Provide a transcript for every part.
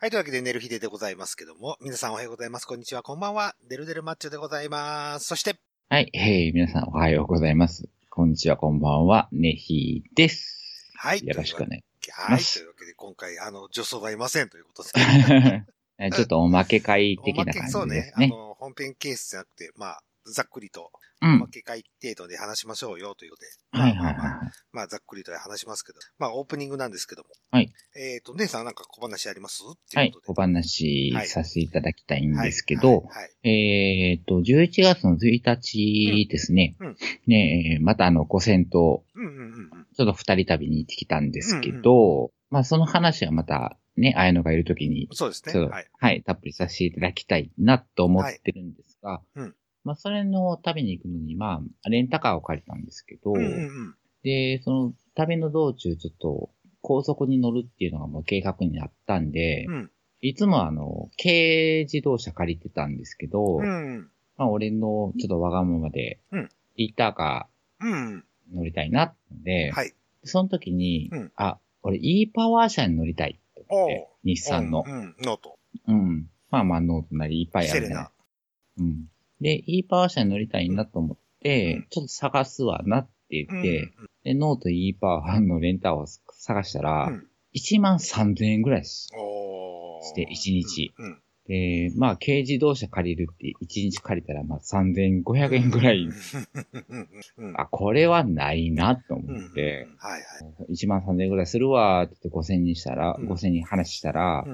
はい、というわけで、寝る日ででございますけども、皆さんおはようございます。こんにちは、こんばんは。デルデルマッチョでございます。そして、はい、えー、皆さんおはようございます。こんにちは、こんばんは、ねひです。はい。よろしくお願い。はい、というわけで、今回、あの、女装がいませんということで。えちょっとおまけ会お的な感じです、ね。ねあの、本編ケースじゃなくて、まあ、ざっくりと、うんおま。け会程度で話しましょうよということで。はいはいまあまあまあはい。まあ、ざっくりと話しますけど。まあ、オープニングなんですけども。はい。えっ、と、姉さんなんか小話あります？ってはいいうこ、おとで。話させていただきたいんですけはいど、はい。えっと、11月の1日ですね、うんうんねえまたあの、ご戦闘、うんうんうんうん。ちょっと二人旅に行ってきたんですけど、まあその話はまたね、あやのがいるときにそうですね。ちょっと、ははいい、たっぷりさせていただきたいなと思ってるんですが、うんまあ、それの旅に行くのに、まあ、レンタカーを借りたんですけど、うんうんうん。で、その旅の道中、ちょっと、高速に乗るっていうのがもう計画にあったんで、うん。いつもあの、軽自動車借りてたんですけど、うん。まあ、俺のちょっとわがままで、うんリッターカうん。ー乗りたいなってので、はい。その時に、うんあ、俺 e パワー車に乗りたいって思って、日産の。うん。うんノート。うん。まあまあ、ノートなりいっぱいあるねセレナ。うん。で、e パワー車に乗りたいなと思って、うん。ちょっと探すわなって言って、うん。で、ノート e パワーのレンタカーを探したら、うん。1万3000円ぐらいしして1日。うん。で、まあ、軽自動車借りるって1日借りたら、まあ、3500円ぐらい。あ、これはないなとうん。思って、はいはい。1万3000円ぐらいするわって言って5000にしたら、うん。5000に話したら、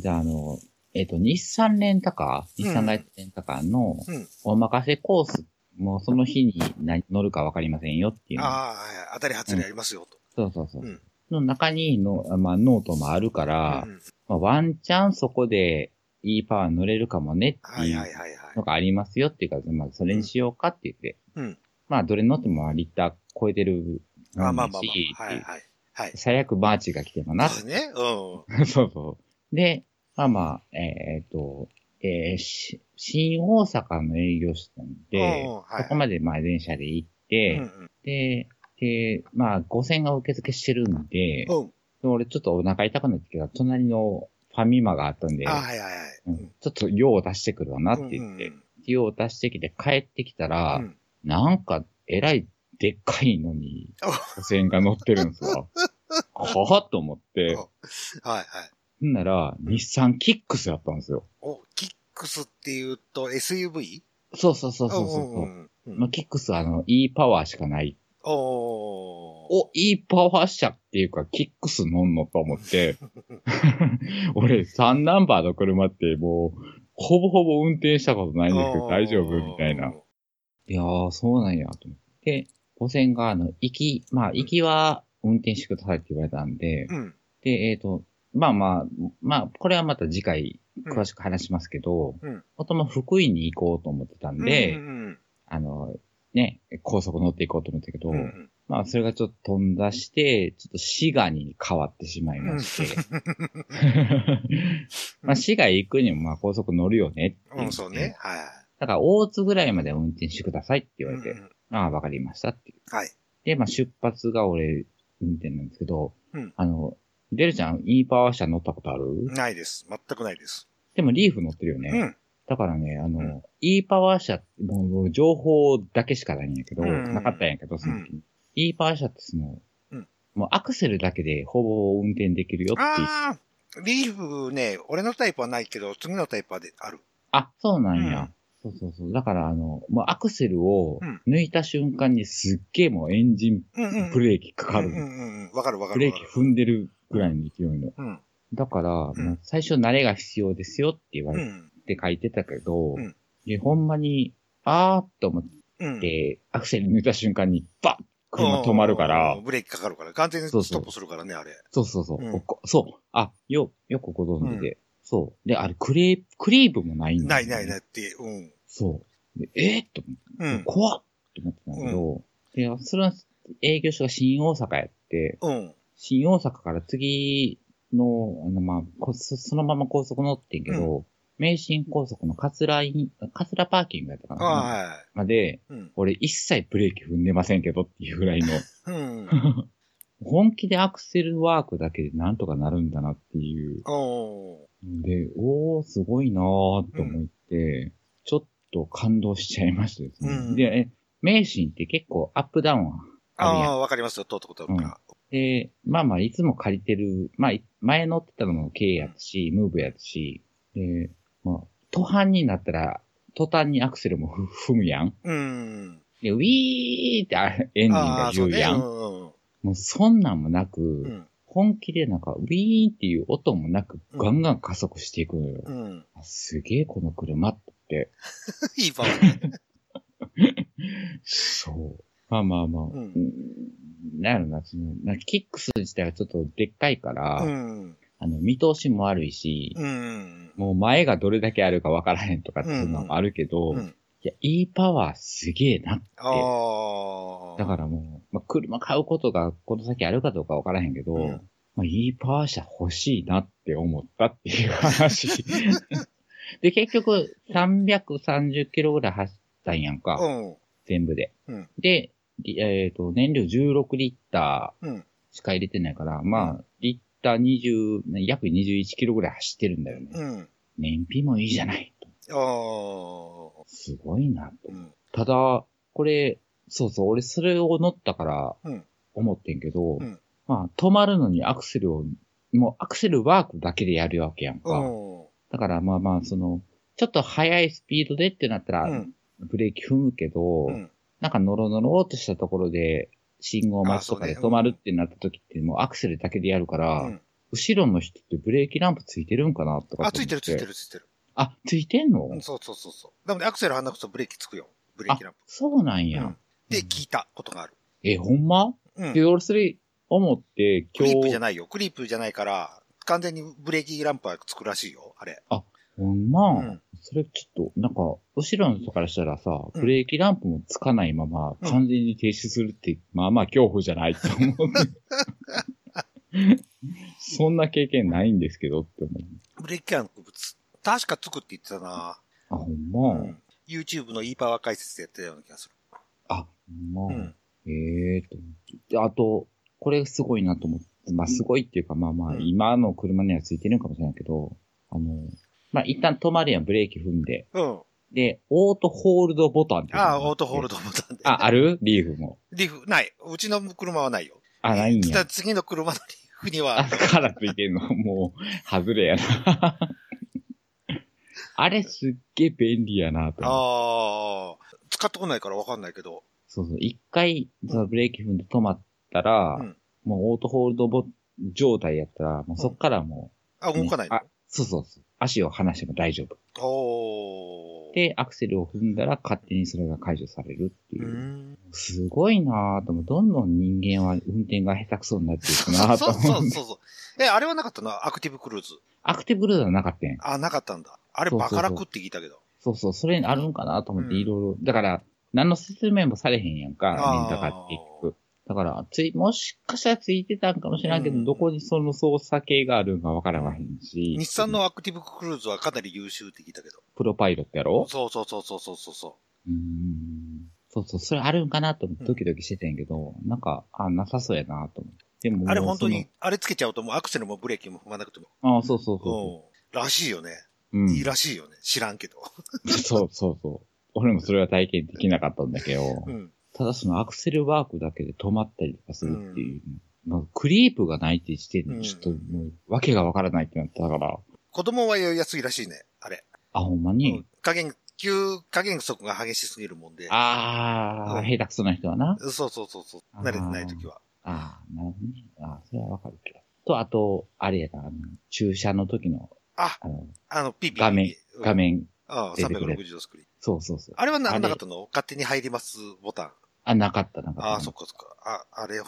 じゃああの、えっ、と、日産レンタカー、日産ライトレンタカーのうん。お任せコース、もうその日に何乗るかわかりませんよっていうの。ああ、はい。当たり外れありますよと。そうそうそう。うんの中にの、まあ、ノートもあるから、うんまあ、ワンチャンそこで e パワー乗れるかもねってはいいうはいはいはいの。がありますよっていうか、まあ、それにしようかって言って。うんまあ、どれ乗ってもリッター超えてるあまあまあまあ。はいはい。はい。最悪バーチが来てもな。そそううね。うそう。で、まあまあ、えっ、と、えーし新大阪の営業してたんで、うんはいそこまでまあ電車で行っん。て、うんで、で、まあ5000が受付してるんで、うん。うん。で俺ちょっとお腹痛くなってきた隣のファミマがあったんで、あはいはいはい。うんちょっと用を出してくるわなって言って、うん用を出してきて帰ってきたら、うんなんか、えらいでっかいのに、5000円が乗ってるんですわ。はぁと思って、はいはい。ほんなら、日産キックスやったんですよ。お、キックスって言うと SUV? そうそうそうそうそう。んんうんまあ、キックスはあの、e パワーしかない。おー。お、e パワー車っていうか、キックス乗んのと思って。俺、3ナンバーの車ってもう、ほぼほぼ運転したことないんですけど、大丈夫みたいな。。いやー、そうなんや、と思って。5000が、あの、行き、まあ、行きは運転してくださいって言われたんで、うん。で、えっ、と、まあまあ、まあ、これはまた次回、うん詳しく話しますけど、うんもともと福井に行こうと思ってたんで、うんあの、ね、高速乗っていこうと思ったけど、うんうんまあ、それがちょっと飛んだして、ちょっと滋賀に変わってしまいまして、まあ、滋賀行くにもまあ高速乗るよねうん。そうね。はい。だから、大津ぐらいまで運転してくださいって言われて、うんうんああ、わかりましたって。はい。で、まあ、出発が俺、運転なんですけど、うんあの、デルちゃん、e パワー車乗ったことある？ないです。全くないです。でも、リーフ乗ってるよね。うん。だからね、あの、うん e パワー車、もう情報だけしかないんやけど、うんなかったんやけど、その時に。e パワー車ってその、うんもうアクセルだけでほぼ運転できるよって。ああ、リーフね、俺のタイプはないけど、次のタイプはである。あ、そうなんや。そうそうそう。だから、あの、もうアクセルをうん抜いた瞬間にすっげえもうエンジン。ブレーキかかる。うんうんうん。わかるわかる。ブレーキ踏んでるぐらいの勢いの。うん。だから、うん最初慣れが必要ですよって言われうん。て書いてたけど、うんで、ほんまに、あーっと思っうん。て、アクセル抜いた瞬間にバッ車止まるからうん、ブレーキかかるから。完全にストップするからね、あれ。そうそうそう、うんそう、あ、よ、よくご存知で、そう。で、あれ、クレー、クリーブもないんだよねないないないって、うん。そう。でえー、っと思って、うん。怖っと思ってたんだけど、で、それは営業所が新大阪やって、うん。新大阪から次の、あの、まあ、こそそのまま高速乗ってんけど、名神高速の桂イン、桂パーキングやったかな。はい。まで、うん。俺一切ブレーキ踏んでませんけどっていうぐらいの、うん。本気でアクセルワークだけでなんとかなるんだなっていう。おーで、おー、すごいなーと思って、ちょっと感動しちゃいましたですね。うんで、え、名神って結構アップダウンはあるやんああ、わかりますよ。通ったことあるから。で、まあまあ、いつも借りてる、まあ、い前乗ってたのも K やったし、ムーブやったし、で、まあ、途半になったら、途端にアクセルもふ 踏むやん。うん。で、ウィーってあエンジンあが。言うや。うんんうんもうそんなんもなく、うん。本気でなんか、ウィーンっていう音もなく、うんガンガン加速していくのよ。うん。あすげえ、この車って。いいパワーね。そう。まあまあまあ。うんうんなんやろな、その、なキックス自体がちょっとでっかいから、うん。あの、見通しも悪いし、うん。もう前がどれだけあるかわからへんとかっていうのもあるけど、うん。いや、いいパワーすげえなって。だからもう、まあ、車買うことがこの先あるかどうかわからへんけど、うんまあ、いいパワー車欲しいなって思ったっていう話。で、結局、330キロぐらい走ったんやんか、うん。全部で。うんで、りえっ、と、燃料16リッタうん。ーしか入れてないから、まあ、リッター20、約21キロぐらい走ってるんだよね。うん。燃費もいいじゃない。ああ。すごいなと。うん。ただ、これ、そうそう、俺それを乗ったからうん、思ってんけど、うんまあ、止まるのにアクセルを、もうアクセルワークだけでやるわけやんか。うん。だからまあまあ、その、ちょっと速いスピードでってなったら、うんブレーキ踏むけど、うん。なんかノロノロっとしたところで、信号待ちとかで止まるってなった時って、もうアクセルだけでやるから、うん後ろの人ってブレーキランプついてるんかなとかあ、ついてるついてるついてる。あ、ついてんの、うん、そうそうそうそう。なので、アクセル離すとブレーキつくよ。ブレーキランプ。そうなんや。うんで、聞いたことがある。え、ほんま？うん。で、俺それ思って、クリー今日、プじゃないよ。クリープじゃないから、完全にブレーキランプはつくらしいよ、あれ。ほんま、うんそれちょっと、なんか、後ろの人からしたらさ、うんブレーキランプもつかないまま、うん完全に停止するって、まあまあ恐怖じゃないと思う。そんな経験ないんですけどって思う。ブレーキランプつ、確かつくって言ってたな。あ、ほんま、うん。YouTube の e パワー解説でやってたような気がする。あ、ほんま、うん。ええとあと、これすごいなと思って、まあすごいっていうか、まあまあ、うん今の車にはついてるかもしれないけど、あの、まあ一旦止まるやん、ブレーキ踏んで。うん。で、オートホールドボタンっていうのがああ、オートホールド。ドボタンで。あ、ある？リーフも。リーフ、ない。うちの車はないよ。あ、ないんや。次の車のリーフにあ、は、からついてんの。もう、外れやな。あれすっげえ便利やなと思って。ああ、使ったことないからわかんないけど。そうそう。一回、そのブレーキ踏んで止まったら、うんもうオートホールドボ状態やったら、もうそっからもあ、う、動かないの？あ、そうそうそう。足を離しても大丈夫。おー。で、アクセルを踏んだら勝手にそれが解除されるっていうう。ん。すごいなぁと思う。どんどん人間は運転が下手くそになっていくなぁと そうそう。そうそう。え、あれはなかったの？アクティブクルーズ。アクティブルードはなかったん。あ、なかったんだ。あれバカ楽って聞いたけど。そうそう、それあるんかなと思ってうんいろいろ。だから、何の説明もされへんやんか、レンタカーって結局。だから、つい、もしかしたらついてたんかもしれんけど、うんどこにその操作系があるんかわからへんし。日産のアクティブクルーズはかなり優秀って聞いたけど。プロパイロットやろ？そうそうそうそうそうそうそうーん。そうそう、それあるんかなと思ってドキドキしてたんやけど、なんか、あ、なさそうやなと思って。でもあれ本当そに、あれつけちゃうともうアクセルもブレーキも踏まなくても。の。あそうそうそうん。らしいよね。う。うん。いいらしいよね。知らんけど。そうそうそう。俺もそれは体験できなかったんだけど、うん。ただそのアクセルワークだけで止まったりとかするっていう、まあ、クリープがないって時点うんでちょっともう、わけがわからないってなったから、子供は酔いやすいらしいね。あれ。あ、ほんまうに、ん加減、急加減速が激しすぎるもんで。あー、うん下手くそな人はな。そうそうそうそう。慣れてない時は。あー、なるほどね。あー、それはわかるけど。と、あと、あれやな、あの、駐車の時の、あ、あの、あの、ピーピー。画面、画。面、ああ、出てくる360度スクリーン。そうそうそう。あれはなあれなかったの？勝手に入りますボタン。あ、なかった、なかった。ああ、そっかそっか。あ、あれ、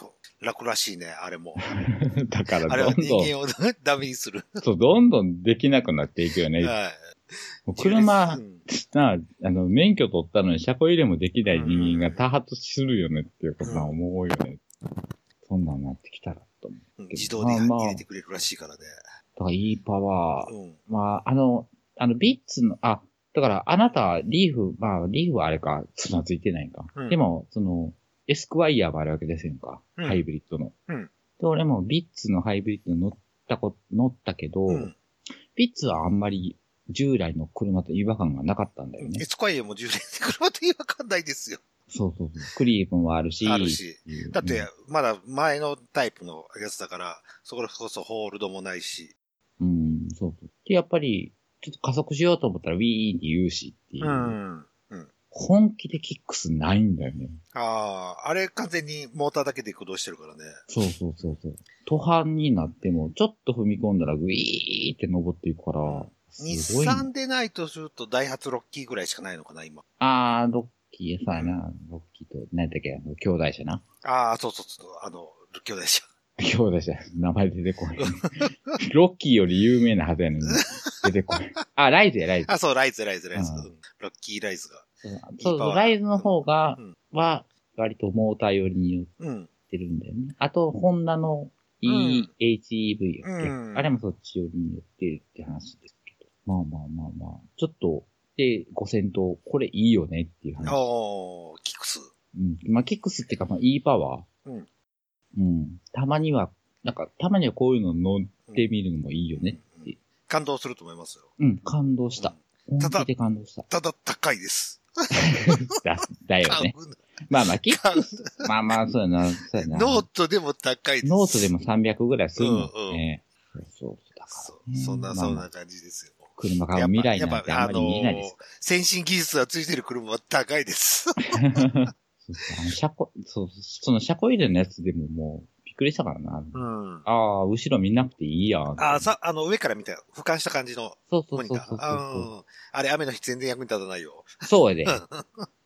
楽らしいね、あれも。だから、あれはどんどん、人間をダメにする。そう、どんどんできなくなっていくよね。はい。車う、んな、あの、免許取ったのに車庫入れもできない人間が多発するよねっていうことは思うよね。そんなんなってきたらと思う。うん自動でまあまあ入れてくれるらしいからね。だからいいパワー。うん。まあ、あの、あの、ビッツの、あ、だからあなたはリーフ、まあ、リーフはあれか、つなついてないか。うんでも、その、エスクワイヤーもあるわけですよか。うんハイブリッドの。うんで、俺もビッツのハイブリッド乗ったこ、乗ったけど、うん。ピッツはあんまり従来の車と違和感がなかったんだよねエ。スコイアも10年で車と違和感ないですよ。そうそうそう。クリームもあるし。あるしうんだって、まだ前のタイプのやつだから、そここそホールドもないし。うん、そうそう。で、やっぱり、ちょっと加速しようと思ったらウィーンって言うしっていう。ん。本気でキックスないんだよね。ああ、あれ完全にモーターだけで駆動してるからね。そうそうそうそう。途半になっても、ちょっと踏み込んだらウィーって登っていくから、日。産でないとすると、ダイハツロッキーぐらいしかないのかな、今。あー、ロッキー、さやな。ロッキーと、何だっけ、あの、兄弟車な。ああ、そうそうそう、あの、兄弟車。兄弟車、名前出てこない。ロッキーより有名なはずやのに、出てこない。あ、ライズや、ライズ。あ、そう、ライズ、ライズ、ライズ。ロッキーライズが。そうそう、ライズの方がうん、は、割とモーター寄りに寄っうん。てるんだよね。あと、ホンダの EHEV やっけ、うんあれもそっち寄りに寄ってるって話ですけど。まあまあまあまあ。ちょっと、で、5000と、これいいよねっていう話。おー、キックス。うん。まあ、キックスっていうか、まあ、いいパワー。うん。うん。たまには、なんか、たまにはこういうの乗ってみるのもいいよねって。感動すると思いますよ。うん、感動した。本ただ感動した。ただ高いです。だ、だよね。まあまあ、キック、まあまあ、そうやな、そうやな。ノートでも高いです。ノートでも300ぐらいするもんね。そうそう。だからそうね、そんな、そんな感じですよ。車買う未来なんてあんまり見えないです。先進技術がついてる車は高いです。あの車庫、そう、その車庫入れのやつでももう、びっくりしたからな。うん。ああ、後ろ見なくていいやん。あ、さ、あの、上から見た、俯瞰した感じのそうそ。うそうそうあうんあれ、雨の日全然役に立たないよ。そうやで。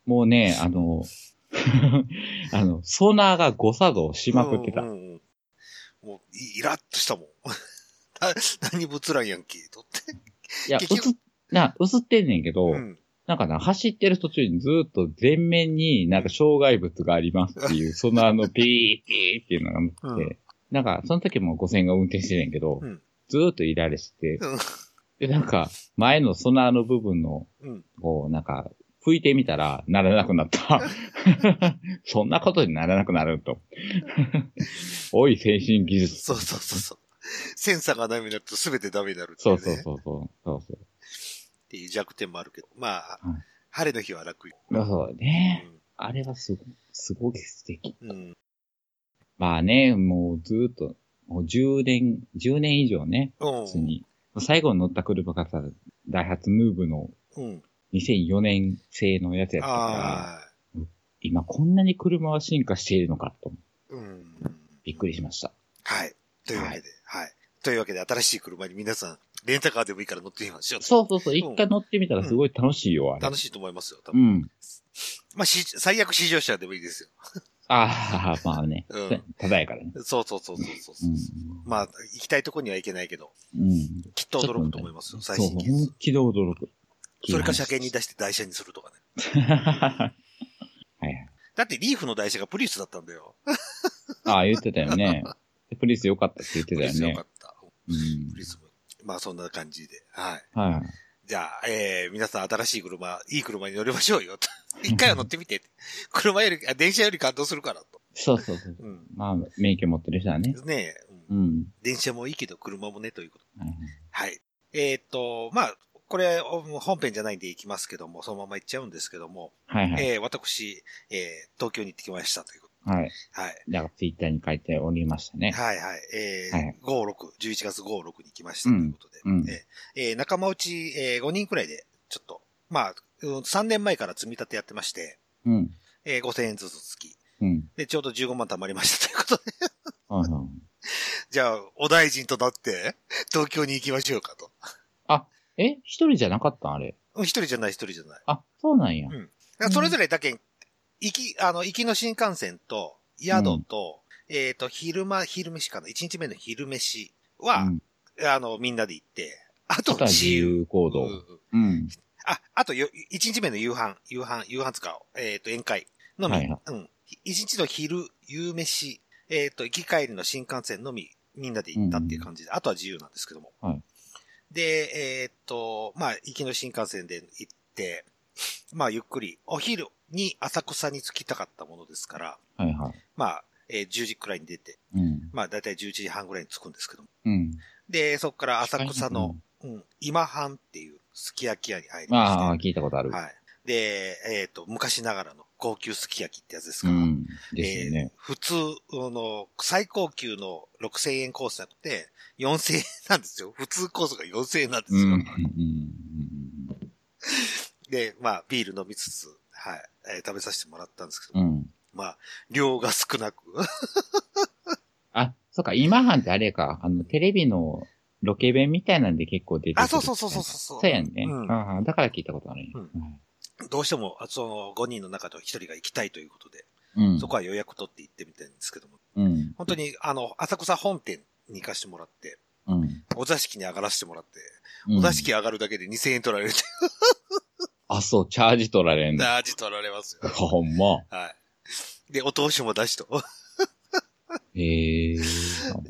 もうね、あの、あの、ソナーが誤作動しまくってた。うんうんうんもう、イラッとしたもん。な 何もつらんやんけ、とって。いや、映っ、な、映ってんねんけど、うん。なんかな、走ってる途中にずっと前面になんか障害物がありますっていう、そのあの、ピーピーっていうのが乗ってて、うんなんか、その時も5000が運転してるんやけど、うんずーっとイライラしてて、うんで、なんか、前のソナーの部分の、うん。こう、なんか、拭いてみたら、ならなくなった。そんなことにならなくなると。おい、先進技術。そうそうそうそう。センサーがダメになると全てダメになるっていね。そううそうそうそう。そうそう。っていう弱点もあるけど。まあ、うん晴れの日は楽そうね。あれはすごい、すごい素敵。うん。うん。まあね、もうずーっと、もう10年、10年以上ね、うん普通に。最後に乗った車がさ、ダイハツムーブのうん。2004年製のやつやったから、ああ。今こんなに車は進化しているのかと、うん。びっくりしました。はい。というわけで、はい。というわけで、新しい車に皆さん、レンタカーでもいいから乗ってみましょう。そうそうそう、一回乗ってみたらすごい楽しいよ、あれ。楽しいと思いますよ、多う分。ん。まあ、し最悪試乗車でもいいですよ。ああ、まあね。うんただやからね。そうそうそうそうそうそうう。ん。まあ、行きたいとこには行けないけど、うん。きっと驚くと思いますよ、最新技術本。気で驚く。それか車検に出して台車にするとかね。はいはい。だってリーフの台車がプリウスだったんだよ。ああ、言ってたよね。プリウス良かったって言ってたよねプリウスよか。った。うんプリウスも。まあそんな感じで。はい。はい。じゃあ、えー、皆さん新しい車、いい車に乗りましょうよと。一回は乗ってみて。車より、あ電車より感動するからと。そうそうそう。うん。まあ、免許持ってる人はね。ねえ、うんうん。電車もいいけど車もね、ということ。はいはいはい。えーっと、まあ、これ、お本編じゃないんで行きますけども、そのまま行っちゃうんですけども、はいはい。えー、私、えー、東京に行ってきましたというこはい。と。はい。だからツイッターに書いておりましたね。はいはい。えーはい5、6、11月5、6に来ましたということで。うんうんえーえー仲間内、えー5人くらいで、ちょっと、まあ、うん3年前から積み立てやってまして、うん。えー5000円ずつ付き。うん。で、ちょうど15万貯まりました ということで。はいはい。じゃあ、お大臣となって、東京に行きましょうかと。え？一人じゃなかったんあれ？うん一人じゃない、一人じゃない。あ、そうなんや。うんそれぞれだけ、行き、あの、行きの新幹線と、宿と、えっ、と、昼間、昼飯かな。1日目の昼飯は、うん。あの、みんなで行って、あと自由行動うん。うんうん。あ、あとよ、1日目の夕飯、夕飯、夕飯つか、えっ、と、宴会のみ、はいはいうん。1日の昼、夕飯、えっ、と、行き帰りの新幹線のみ、みんなで行ったっていう感じで、あとは自由なんですけども。はいで、えっ、と、まあ、行きの新幹線で行って、まあ、ゆっくり、お昼に浅草に着きたかったものですから、はいはい。まあ、えー10時くらいに出て、うん。まあ、だいたい11時半くらいに着くんですけども。うん。で、そこから浅草の、うん、今半っていうすき焼き屋に入りまして。ああ、聞いたことある。はい。で、えっ、と、昔ながらの高級すき焼きってやつですか。うん。ですよね。えー普通の最高級の6000円コースじゃなくて、4000円なんですよ。普通コースが4000円なんですよ。うん。うん。で、まあ、ビール飲みつつ、はい、えー食べさせてもらったんですけど、うん。うん。まあ、量が少なく、あ、そっか、今半ってあれか、あの、テレビのロケ弁みたいなんで結構出てくる。あそうそうそうそうそうそうやんね。うんだから聞いたことあるんやうんどうしても、あその5人の中の1人が行きたいということで、うん。そこは予約取って行ってみたいんですけども、うん。本当に、あの、浅草本店に行かしてもらって、うん。お座敷に上がらせてもらって、うんお座敷上がるだけで2000円取られるって、あ、そう、チャージ取られんの。ダージ取られますよ。ほんま。はい。で、お通しも出しと。へえ。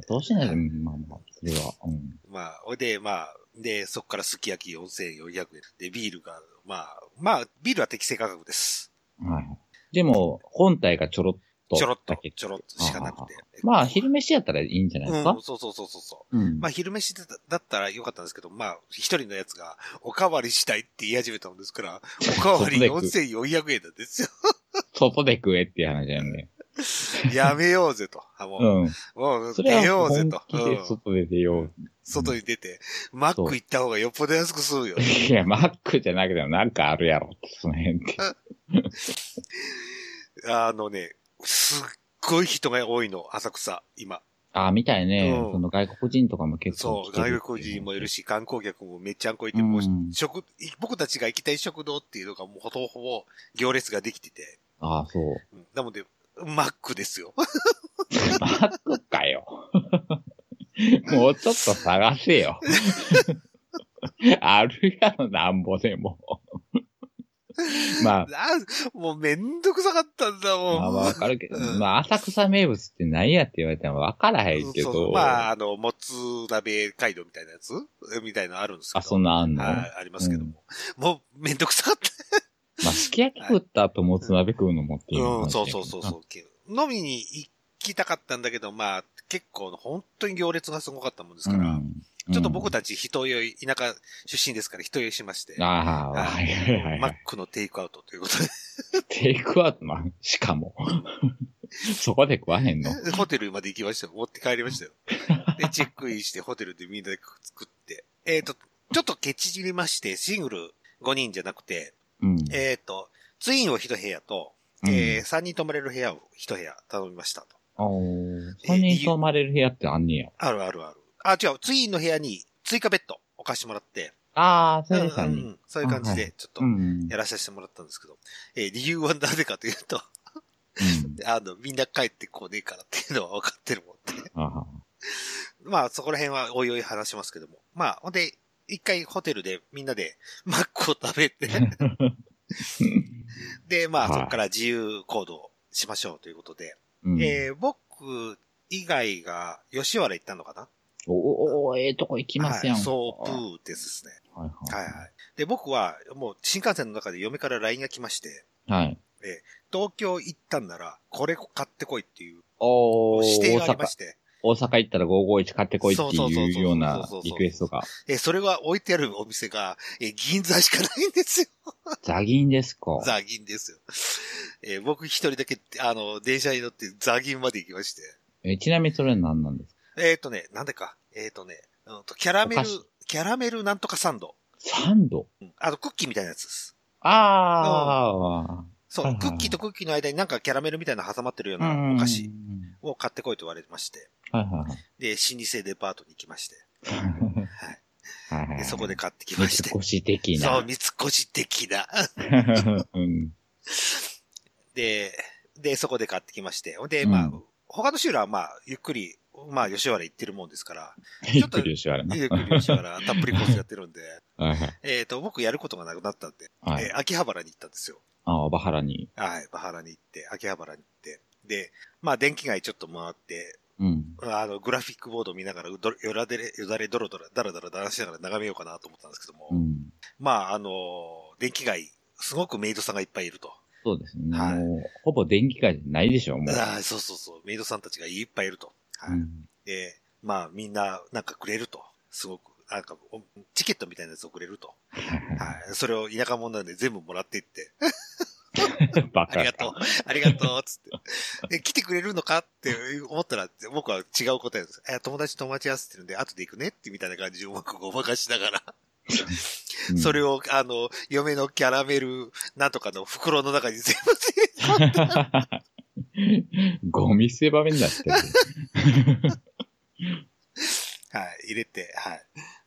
どうしないで、まあまあ、それは。うん。まあ、ほいで、まあ、で、そこからすき焼き4400円。で、ビールが、まあ、まあ、ビールは適正価格です。はい。でも、本体がちょろっと。ちょろっとちょろっとしかなくて。まあ、昼飯やったらいいんじゃないですか？うん、そうそうそうそうそう。うん。まあ、昼飯だだったらよかったんですけど、まあ、一人のやつが、おかわりしたいって言い始めたもんですから、おかわり4400円なんですよ。外で食えっていう話だよね。やめようぜと。あもう、うん。もう出よはうぜと。外で出よう。外に出て、マック行った方がよっぽど安く済むよ。いや、マックじゃなくてもなんかあるやろその辺って。あのね、すっごい人が多いの、浅草、今。ああ、みたいね。うんその外国人とかも結構そう、来てるってい外国人もいるし、観光客もめっちゃんこいて、うんもう、食、僕たちが行きたい食堂っていうのがもうほとほぼ行列ができてて、ああ、そう。うんなので、マックですよ。マックかよ。もうちょっと探せよ。あるやろ、なんぼでも。まあ、もうめんどくさかったんだもん。まあわかるけど、うんまあ浅草名物って何やって言われてもわからへんけど。まあ、あの、もつ鍋街道みたいなやつ？みたいなのあるんですけど。あ、そんなんあんの、はい、ありますけども。もう、めんどくさかった。まあ、すき焼き食った後もつ鍋食うのもっていうのうん、そうそうそうう。そう。飲みに行きたかったんだけど、まあ、結構、本当に行列がすごかったもんですから、うんちょっと僕たち人酔い、田舎出身ですから人酔いしまして、ああ、はいはいはいはい。マックのテイクアウトということで、テイクアウトな、しかも。そこで食わへんの？ホテルまで行きましたよ。持って帰りましたよ。で、チェックインしてホテルでみんなで作って、えっ、と、ちょっとケチりまして、シングル5人じゃなくて、うん。えっ、と、ツインを1部屋と、えー、3人泊まれる部屋を1部屋頼みましたと。おー3人泊まれる部屋ってあんねや。あるあるある。あ、違う、ツインの部屋に追加ベッド置かしてもらって、ああ、それで3うんうんう人。んそういう感じで、ちょっとう、ん。やらさせてもらったんですけど、えー理由はなぜかというと、うん。あの、みんな帰ってこねえからっていうのは分かってるもんで。まあ、そこら辺はおいおい話しますけども。まあ、ほんで、一回ホテルでみんなでマックを食べて、で、まあ、はいそこから自由行動しましょうということで、うんえー僕以外が吉原行ったのかなおおおええとこ行きますやん。はい、そう、プーですね。はいはいはい。で、僕は、もう新幹線の中で嫁から LINE が来まして、はい。はい。東京行ったんなら、これ買ってこいっていうおー大阪指定がありま、して、大阪行ったら551買ってこいっていうようなリクエストが。え、それが置いてあるお店が、え、銀座しかないんですよ。ザギンですか？ザ銀ですよ。えー僕一人だけ、あの、電車に乗ってザ銀まで行きまして。えちなみにそれは何なんですか？えっ、とね、なんでか。えっ、とね、うんと、キャラメルキャラメルなんとかサンド。サンド？うんあの、クッキーみたいなやつです。あそう、はいはいはいクッキーとクッキーの間になんかキャラメルみたいなの挟まってるようあ。なお菓子うんを買ってこいと言われまして。はいはいはい。で、老舗デパートに行きまして。はいはいはいで、そこで買ってきまして。三越的そう、な。三越的な。うん。で、で、そこで買ってきまして。で、うんまあ、他の州はまあ、ゆっくり、まあ、吉原行ってるもんですから、ゆっくり吉原な。ゆっくり吉原、たっぷりコースやってるんで、はいはい。えっと、僕やることがなくなったんで、はいえー秋葉原に行ったんですよ。ああ、バハラに。はい、バハラに行って、秋葉原に行って、で、まあ、電気街ちょっと回って、うん。あの、グラフィックボードを見ながら、よらでれ、よだれドロドロ、だらだらだらしながら眺めようかなと思ったんですけども、うん。まあ、あのー電気街、すごくメイドさんがいっぱいいると。そうですね。はいもう、ほぼ電気街じゃないでしょ、もう。ああそうそうそう、メイドさんたちがいっぱいいると。はい。うんで、まあ、みんな、なんかくれると。すごく、なんか、おチケットみたいなやつをくれると。はい。それを田舎者なんで全部もらっていって、バカありがとう、ありがとう、つって。で、来てくれるのかって思ったら、僕は違う答えです。え、友達と待ち合わせてるんで、後で行くねってみたいな感じでうまくごまかしながら、うんそれを、あの、嫁のキャラメルなんとかの袋の中に全部入れ ゴミ捨て場面になってる。はい、入れて、はい。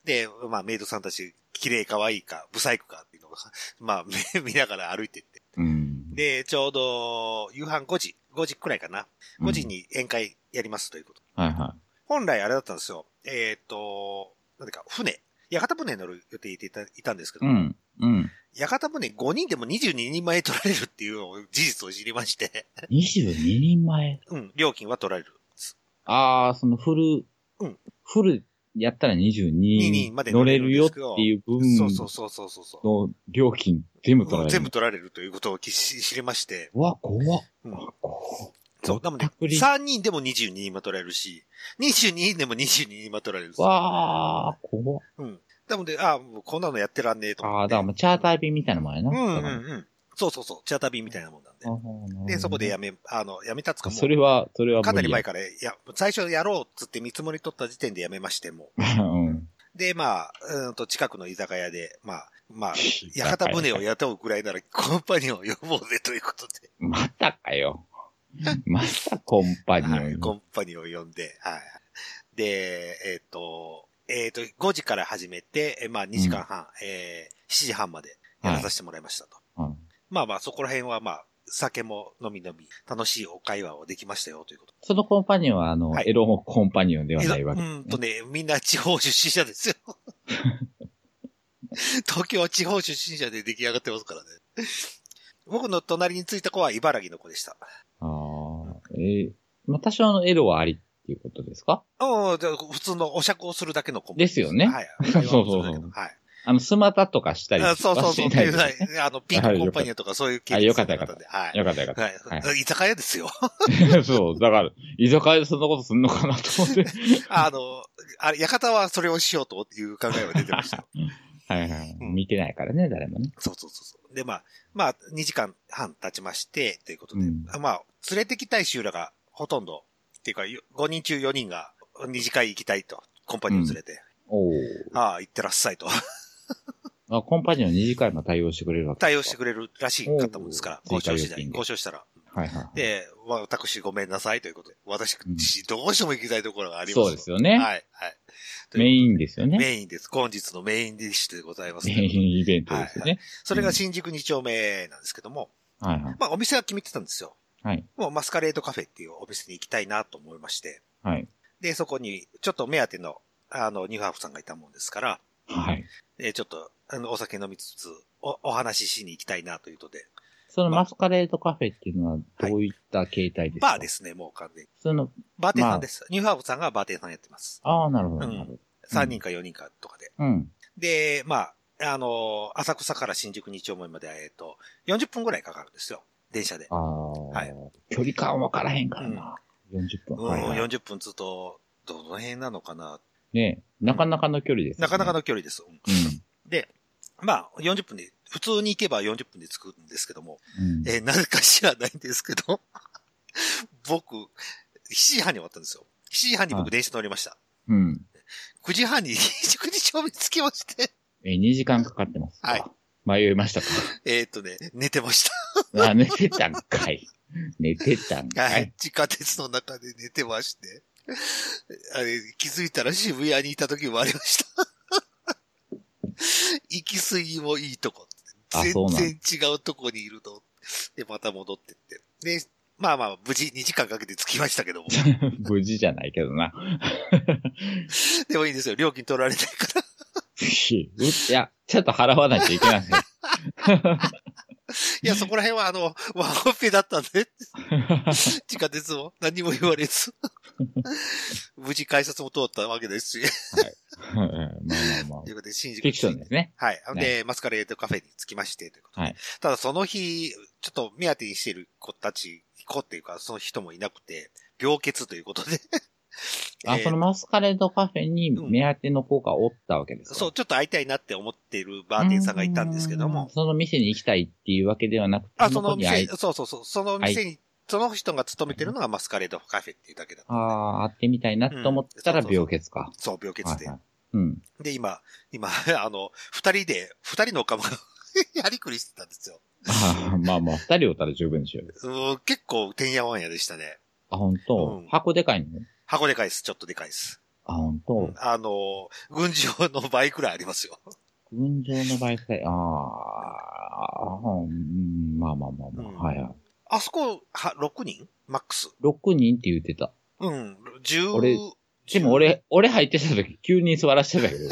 で、まあ、メイドさんたち、綺麗可愛いか、ブサイクかっていうのが、まあ、目 見ながら歩いてって。うん。で、ちょうど、夕飯5時、5時くらいかな。5時に宴会やりますということ。はいは本来あれだったんですよ。えっ、と、なんていうか、船。屋形船に乗る予定でいたいたんですけい。ど、うん。うん。屋形船5人でも22人前取られるっていうのを事実を知りまして、22人前？うん、料金は取られる。ああ、そのフル、うんフルやったら22 22人まで乗れるよっていう分そうそうそうそうそうそう。の料金全部取られる。全部取られるということを知りまして、うわ、怖っ。うんそう、なので、ぼったくり3人でも22人も取られるし、22人でも22人も取られるし。わあ、怖っ。うん。なので、ああ、もうこんなのやってらんねえとああ。だからもうチャーター便みたいなもんやな。うんうんだうん。そうそうそう、チャーター便みたいなもんなんで。で、そこでやめ、あの、やめたっつかもう、それは、それはかなり前から、いや、最初やろうっつって見積もり取った時点でやめましても。うん。で、まあ、うーんと、近くの居酒屋で、まあ、まあ、屋形船を雇うぐらいなら、コンパニオンを呼ぼうぜということで、またかよ。またコンパニオンはい、に。コンパニオンを呼んで、はい。で、えっ、と、えっ、と、5時から始めて、えまあ、2時間半、えー、7時半までやらさせてもらいましたと。うんまあまあ、そこら辺はまあ、酒も飲み飲み、楽しいお会話をできましたよ、ということ。そのコンパニオンは、あの、はいエロコンパニオンではないわけうです、ね。んとね、みんな地方出身者ですよ。東京は地方出身者で出来上がってますからね。僕の隣についた子は茨城の子でした。ああ、えーまあ、多少のエロはありっていうことですか？うん、じゃあ普通のお酌をするだけの子もですよねはい。そうそうそうはい。あの、スマタとかしたりあそうそうそう。あの、ピンクコンパニオンとかそういう系あよかったよかったで。はい。よかったよかった。はい。居酒屋ですよ。そう、だから、居酒屋でそんなことすんのかなと思って。あの、あれ、館はそれをしようという考えは出てましたよ。はいはい。うん見てないからね、誰もね。そうそうそうそう。で、まあ、まあ、2時間半経ちまして、ということで、うんまあ、連れてきたい衆らがほとんど、っていうか、5人中4人が二次会行きたいと、コンパニオン連れて、おお。ああ、行ってらっしゃいと、あ、コンパニオン2次会も対応してくれるわけ対応してくれるらしい方もんですから、交渉交渉したら。はいはい。で、私ごめんなさいということで、私、うんどうしても行きたいところがあります。そうですよね。はい、はい。メインですよね。メインです。本日のメインディッシュでございます。メインイベントですよね。それが新宿2丁目なんですけども、はいはい。まあお店は決めてたんですよ。はい。もうマスカレードカフェっていうお店に行きたいなと思いまして。はい。で、そこにちょっと目当ての、あの、ニューハーフさんがいたもんですから、はい。で、ちょっと、あの、お酒飲みつつ、お、お話ししに行きたいなということで、そのマスカレードカフェっていうのはどういった形態ですか、バーですね、もう完全に。その、バーテンさんです。ニューハーフさんがバーテンさんやってます。ああ、なるほど。うんなるほど3人か4人かとかで。うん。で、まあ、あの、浅草から新宿2丁目まで、えっと、40分ぐらいかかるんですよ。電車で。ああ、はい距離感分からへんからな。40分。うん、はいはい40分つうと、どの辺なのかな。ねなかなかの距離です、ね。なかなかの距離です。で、まあ、40分で、普通に行けば40分で着くんですけども、うん。えーなぜか知らないんですけど、僕、7時半に終わったんですよ。7時半に僕電車乗りました。うん。9時半に新宿2丁目に着きまして、え、2時間かかってますか。はい。迷いましたか？えーっとね、寝てました。あ、寝てたんかい。寝てたんか。はいい。地下鉄の中で寝てまして。あれ、気づいたら渋谷にいた時もありました。行き過ぎもいいとこ。全あそうなん然違うとこにいると。で、また戻ってって。で、まあまあ、無事2時間かけて着きましたけども。無事じゃないけどな。でもいいんですよ。料金取られないから。ういや、ちょっと払わないといけない。いや、そこら辺はあの、ワンオペだったんで、地下鉄も何も言われず。無事改札も通ったわけですし。まあまあまあとい。うことで、新宿フィクションですね。はい。で、マスカレードカフェに着きまして、ということで。はいただその日、ちょっと目当てにしている子たち、子っていうか、その人もいなくて、病欠ということで、あ、えーそのマスカレードカフェに目当ての子がおったわけですか、そう、ちょっと会いたいなって思っているバーテンさんがいたんですけどうんも、その店に行きたいっていうわけではなくて、あ、その店、そうそうそう、その店に、その人が勤めてるのがマスカレードカフェっていうだけだったんで。ああ、会ってみたいなと思ったら病欠か。そう、病欠で。はいはいうん。で、今、今、あの、二人で、二人のおかまが やりくりしてたんですよ。あ あまあまあ、二人おったら十分でしょうよ。うん結構、てんやわんやでしたね。あ、本当、うん箱でかいの？箱でかいです。ちょっとでかいです。あ、本当、うんあの、軍事用の倍くらいありますよ。群青のバイクで、ああ、うん、まあまあまあまあ、うんはいはい。あそこ、は、6人？マックス？6人って言ってた。うん。10、俺でも俺、俺入ってた時9人座らしてたけど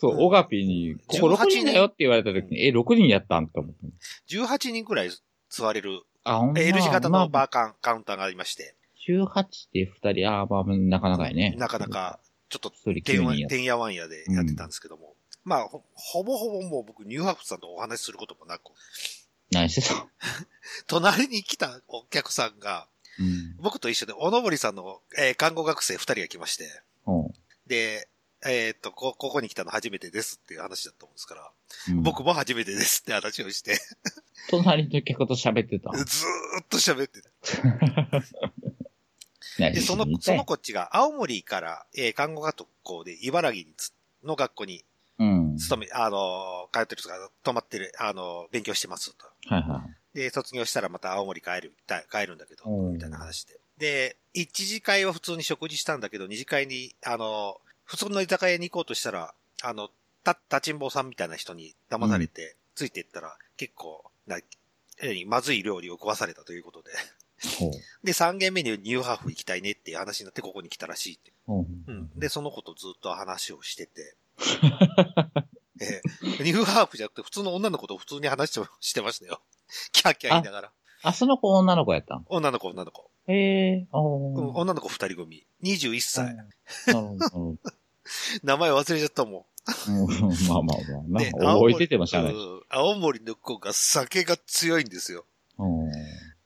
そう、うんオガピーに、ここ6人だよって言われた時に、え、6人やったん？と思って。18人くらい座れる、あ、L 字型まあのバーカン、カウンターがありまして、18で2人、ああ、まあ、なかなかやね。なかなか、ちょっと、てん9人やわて。んやでやってたんですけども。まあほ、ほぼほぼもう僕、ニューハーフさんとお話しすることもなく、何してた 隣に来たお客さんが、うん。僕と一緒で、おのぼりさんの、えー看護学生二人が来まして、うん。で、えーっと、こ、ここに来たの初めてですっていう話だったもんですから、うん。僕も初めてですって話をして、隣の客と喋ってた。ずーっと喋ってた。何で、そのそのこっちが青森から、えー看護学校で茨城の学校にうん。勤め、あのー通ってるとか、泊まってる、あのー勉強してますと。はいはで、卒業したらまた青森帰る、た帰るんだけど、うんみたいな話で。で、一次会は普通に食事したんだけど、二次会に、あのー普通の居酒屋に行こうとしたら、あの、た、立ちんぼうさんみたいな人に騙されて、ついていったら、結構、な、何まずい料理を食わされたということで。で、三軒目にニューハーフ行きたいねっていう話になって、ここに来たらしいって。ほううん。で、その子とずっと話をしてて。ええニューハーフじゃなくて、普通の女の子と普通に話してしてましたよ。キャーキャー言いながら。あ、その子女の子やったん？女の子、女の子。へえ、あうんー女の子二人組。21歳。なるほどなるほど。名前忘れちゃったもうんまあまあまあん。な。覚えててもしゃあない。うん青森の子が酒が強いんですよ。うん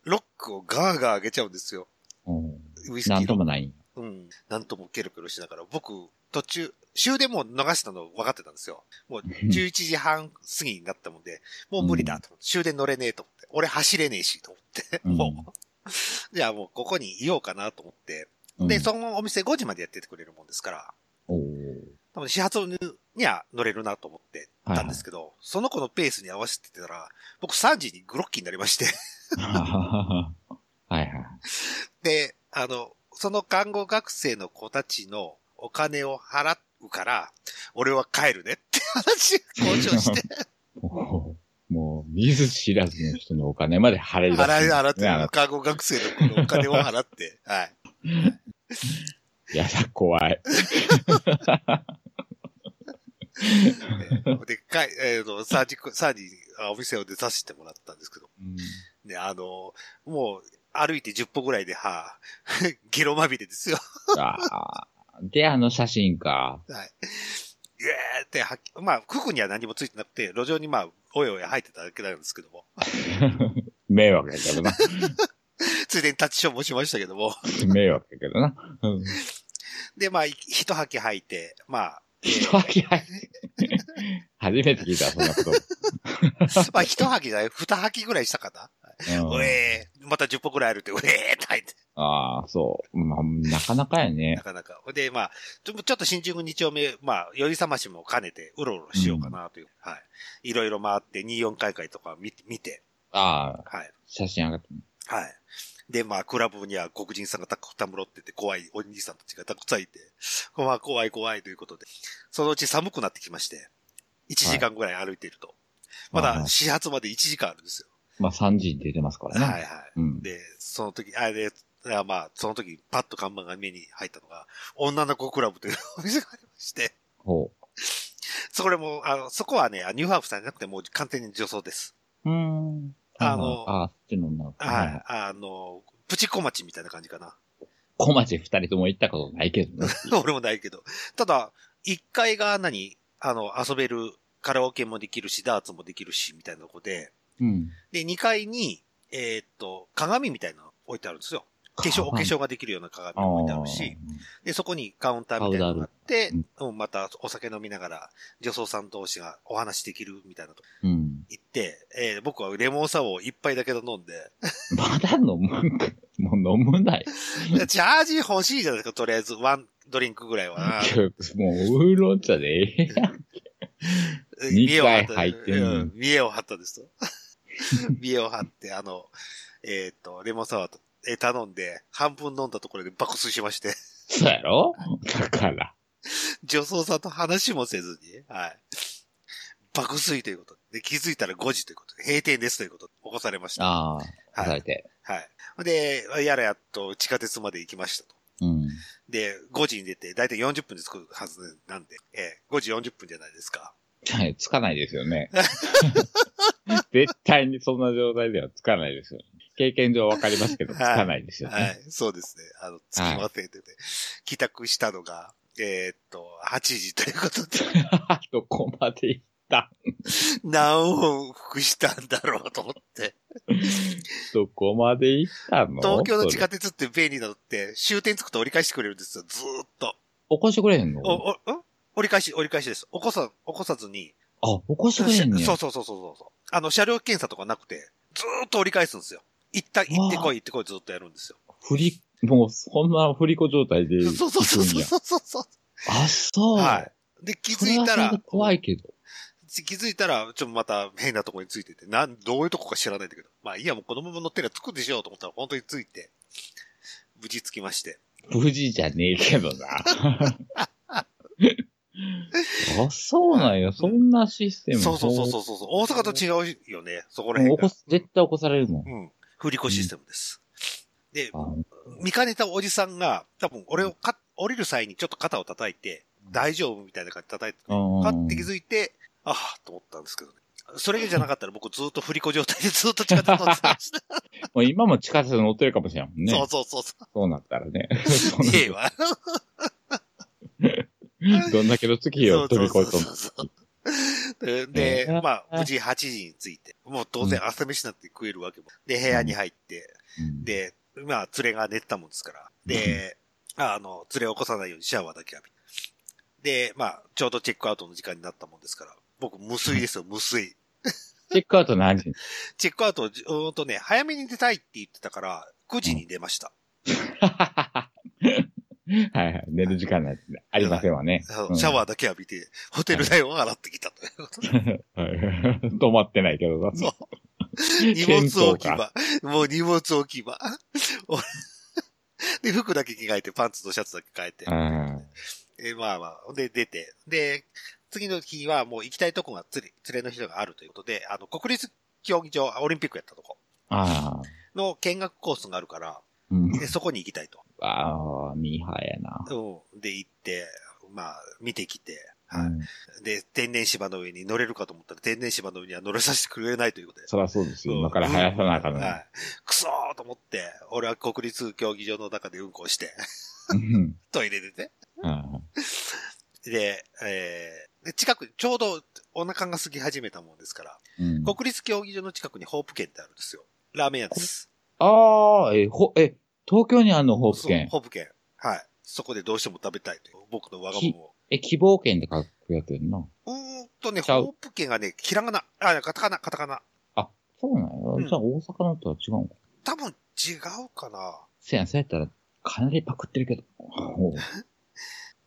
ロックをガーガー上げちゃうんですよ。うんウイスキーの。なんともない。うん。なんともケロケロしながら、僕、途中、終電もう逃したの分かってたんですよ。もう 11時半過ぎになったもんで、もう無理だと思って、終電乗れねえと思って、俺走れねえしと思って、うんもう、じゃあもうここにいようかなと思って、で、うん。そのお店5時までやっててくれるもんですから、おー。多分始発には乗れるなと思ってたんですけど、その子のペースに合わせてたら、僕3時にグロッキーになりまして、はいはい。で、あの、その看護学生の子たちのお金を払うから、俺は帰るねって話を交渉して、もう、見ず知らずの人のお金まで払い出す。払い、払ってね看護学生の子のお金を払って、はい。いやだ、怖い。で、かい、えっ、と、3時、3時、あお店を出させてもらったんですけど、うんね、あの、もう、歩いて10歩ぐらいで、はあ、ゲロまみれですよ。あーで、あの写真か。はい。イエーって、はっまあ、服には何もついてなくて、路上にまあ、おやおや入ってただけなんですけども、迷惑やけどな。ついでに立ちションもしましたけども、迷惑やけどな。うん。で、まあ、一吐き吐いて、まあ、え一ー吐きはい。初めて聞いた、そんなこと。まあ、一吐きじゃない、二吐きぐらいしたかな。うんうえー、また10歩ぐらい歩いて、うえーって入って、ああ、そう。まあ、なかなかやねな。かなか。で、まあ、ちょっと新宿二丁目、まあ、よりさましも兼ねて、うろうろしようかなという、はい。いろいろ回って、24回会とか見て、見て、ああ、はい。写真上がってはい。で、まあ、クラブには黒人さんがたくたむろってて、怖いお兄さんたちがたくさんいて、まあ、怖い怖いということで、そのうち寒くなってきまして、1時間ぐらい歩いていると。まだはいはい始発まで1時間あるんですよ。まあ、3時に出てますからね。はいはい。うん。で、その時、あれで、あまあ、その時、パッと看板が目に入ったのが、女の子クラブというお店がありまして、ほそれも、あの、そこはね、ニューハーフさんじゃなくて、もう完全に女装です。う。ん。あのああ、そっちのな。はい。。あの、プチ小町みたいな感じかな。小町二人とも行ったことないけどね。俺もないけど。ただ、1階が何あの、遊べる、カラオケもできるし、ダーツもできるし、みたいなとこで、うん。で、2階に、えーっと、鏡みたいなの置いてあるんですよ。化粧、お化粧ができるような鏡も置いてあるし、で、そこにカウンターみたいなのがあって、うん、またお酒飲みながら、女装さん同士がお話できるみたいなとうん。言って、えー僕はレモンサワーを一杯だけど飲んで、まだ飲むんか。もう飲むない。チャージ欲しいじゃないですか、とりあえず、ワンドリンクぐらいはな。もう、ウーロン茶でええやん。二見栄を張った見栄を張ったですと。見栄を張って、あの、えっ、と、レモンサワーと、えー頼んで、半分飲んだところで爆睡しまして、そうやろ？だから。女装さんと話もせずに、はい。爆睡ということで、気づいたら5時ということで、閉店ですということで、起こされました。ああ、はいされて。はい。で、やらやっと地下鉄まで行きましたと。うん。で、5時に出て、だいたい40分で着くはずなんで、えー5時40分じゃないですか。はい、つかないですよね。絶対にそんな状態ではつかないですよ。経験上わかりますけど、つかないですよね。はい、そうですね。あの、着きませんって、ね帰宅したのが、えーっと、8時ということで、どこまで行った？何往復したんだろうと思って。どこまで行ったの？東京の地下鉄って便利なのって、終点着くと折り返してくれるんですよ、ずーっと。起こしてくれへんの？お、お、ん？折り返し、折り返しです。起こさ、起こさずに。あ、起こしてくん。そうそうそうそうそう。あの、車両検査とかなくて、ずーっと折り返すんですよ。行った、行ってこい、行ってこい、ずっとやるんですよ。振り、もう、そんな振り子状態で行そうそうそうそう。そうそう。あ、そう。はい。で、気づいたら怖いけど。気づいたら、ちょっとまた変なところについてて、なん、どういうとこか知らないんだけど。まあいいや、もうこのまま乗ってりゃ着くでしょうと思ったら、本当に着いて、無事着きまして。無事じゃねえけどな。あ、そうなんや。そんなシステム。そうそうそうそうそう。大阪と違うよね、そこら辺が。絶対起こされるもん。うん。振り子システムです。で、あ見かねたおじさんが、多分俺をか、降りる際にちょっと肩を叩いて、大丈夫みたいな感じで叩いて、うんパッて気づいて、ああ、と思ったんですけどね。それじゃなかったら僕ずっと振り子状態で ずっと近く乗ってました。もう今も地下鉄乗ってるかもしれんもんね。そうそうそうそそうなったらね。う。いえわ。どんだけの月を飛び越えとんで、まあ、無事8時に着いて、もう当然朝飯なんて食えるわけも。で、部屋に入って、うんで、まあ、連れが寝てたもんですから。で、あの、連れを起こさないようにシャワーだけ浴びて。で、まあ、ちょうどチェックアウトの時間になったもんですから、僕、無水ですよ、無水。チェックアウト何時 チェックアウト、うーんとね、早めに出たいって言ってたから、9時に出ました。はいはい。寝る時間なんてありませんわね。シャワーだけ浴びて、ホテル代を払ってきたということで。は い止まってないけどな。そう荷物置き場。もう荷物置き場。俺 で、服だけ着替えて、パンツとシャツだけ変えて。うんえまあまあ、で、出て。で、次の日はもう行きたいとこが連れ、連れの人があるということで、あの、国立競技場、オリンピックやったとこああ。の見学コースがあるから、うん。で、そこに行きたいと。ああ、ミーハーやな。うん。で、行って、まあ、見てきて、はい。うんで、天然芝の上に乗れるかと思ったら、天然芝の上には乗れさせてくれないということで。そりゃそうですよ。うん今から生やさなあかんのにはい。くそーと思って、俺は国立競技場の中でうんこをして、うんトイレでね。うんで、えーで近く、ちょうどお腹が空き始めたもんですから、うん国立競技場の近くにホープ券ってあるんですよ。ラーメン屋です。ああ、え、ほ、え、東京にあんのホープ券。ホープ券。はい。そこでどうしても食べたいという、僕のわがままを。え、希望券って書くやつやんな。うーんとね、ホープ券がね、ひらがな、あ、カタカナ、カタカナ。そうなんや。うんじゃあ大阪のとは違うんか？多分違うかな。せやん、そうやったら、かなりパクってるけど。ホ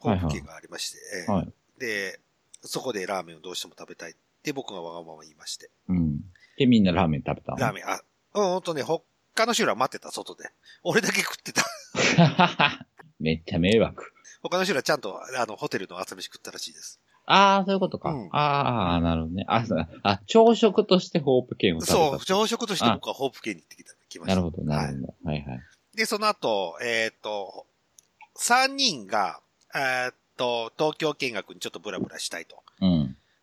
ープ券がありまして、ええはい。で、そこでラーメンをどうしても食べたいって僕がわがまま言いまして。うん。で、みんなラーメン食べたの？ラーメン、あ、うん、ほんとね、他の人ら待ってた、外で。俺だけ食ってた。めっちゃ迷惑。他の人らちゃんと、あの、ホテルの朝飯食ったらしいです。ああ、そういうことか。うんああ、なるほどね。あ、朝食としてホープ券を食べた。そう、朝食として僕はホープ券に行ってきた、来ました。なるほど、なはいるほど。はいはい。で、その後、えっ、と、3人が、えっ、と、東京見学にちょっとブラブラしたいと。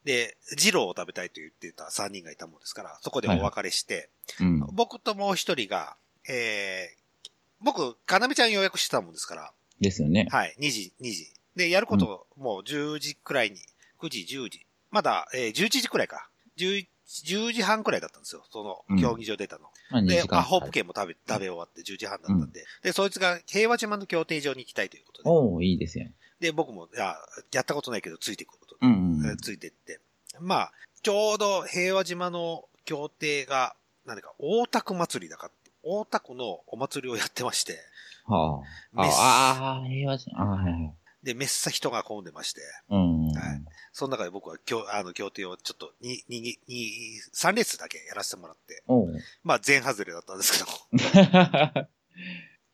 うん。で、二郎を食べたいと言ってた3人がいたもんですから、そこでお別れして、うん。僕ともう一人が、えー、僕、かなめちゃん予約してたもんですから、ですよね。はい、2時、2時。で、やること、もう10時くらいに、9時、10時。まだ、えー、11時くらいか。11 10時半くらいだったんですよ。そのうん、競技場出たの。まあ、2で。まあ、ホープ券も食べ、食べ終わって10時半だったんで、で、そいつが平和島の競艇場に行きたいということで、おおいいですよ。で、僕も、いや、やったことないけど、ついていくことで、うんうん。えついてって。まあ、ちょうど平和島の協定が、何か、大田区祭りだかって、大田区のお祭りをやってまして、はあ。ああ、平和じゃん。あはいはい。で、めっさ人が混んでまして、うん。はいその中で僕は、きょあの、協定をちょっと、に、に、に、に、3レースだけやらせてもらって。まあ、全外れだったんですけど、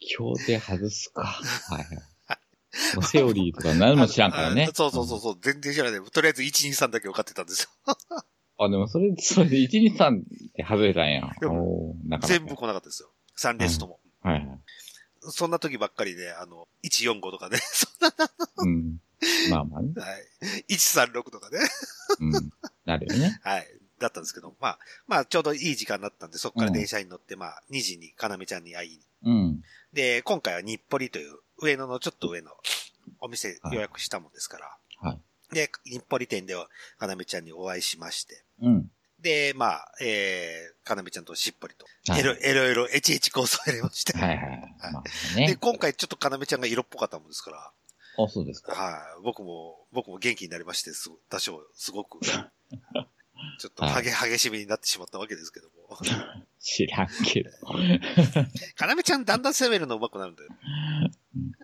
協定外すか。はいセオリーとか何も知らんからねあ。そうそうそうそう、全然知らない。とりあえず1、2、3だけ分かってたんですよ。あ、でもそれ、それで1、2、3って外れたんや。全部来なかったですよ。3レースとも。はいはい。そんな時ばっかりで、あの、145とかね、そ んうん。まあまあね。な、はい。136とかね、うん。なるよね。はい。だったんですけど、まあ、まあ、ちょうどいい時間だったんで、そこから電車に乗って、まあ、2時に、かなめちゃんに会いに。うん。で、今回は日暮里という、上野のちょっと上のお店予約したもんですから。はい。で、日暮里店では、かなめちゃんにお会いしまして。うん。で、まあ、えー、かなめちゃんとしっぽりと、はいいろいろいろエチエチ構想をやりまして。はいはいはい。まあで、ね。今回ちょっとかなめちゃんが色っぽかったもんですから、あ、そうですか。はい、僕も、僕も元気になりまして、すご多少、すごく、ちょっとは激、激しめになってしまったわけですけども。知らんけど。かなめちゃんだんだん攻めるの上手くなるんだよ。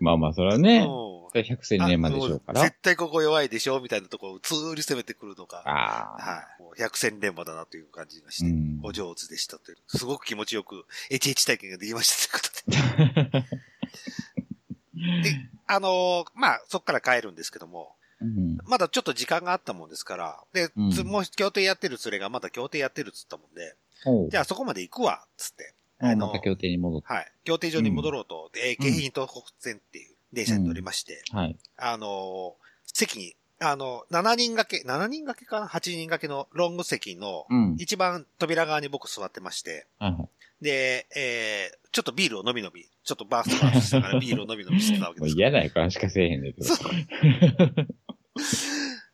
まあまあ、それはね、うんそれ百戦錬磨でしょうから。絶対ここ弱いでしょみたいなところをつーり攻めてくるのが。はい。もう百戦錬磨だなという感じがして、うんお上手でしたという。すごく気持ちよく、エチエチ体験ができましたということで。で、あのーまあ、そっから帰るんですけども、うん。まだちょっと時間があったもんですから、で、うんつもう協定やってる連れがまだ協定やってるっつったもんで、じゃあそこまで行くわ、つって。あまた協定に戻って。はい。協定場に戻ろうと、で、京浜東北線っていう電車に乗りまして、はい。あのー席に、あの、7人掛け、7人掛けかな ?8 人掛けのロング席の、うん。一番扉側に僕座ってまして、はいはい。で、えー、ちょっとビールを飲み飲み、ちょっとバーストバーストしながらビールを飲み飲みしてたわけもうです。嫌な予感しかせえへんねんけど。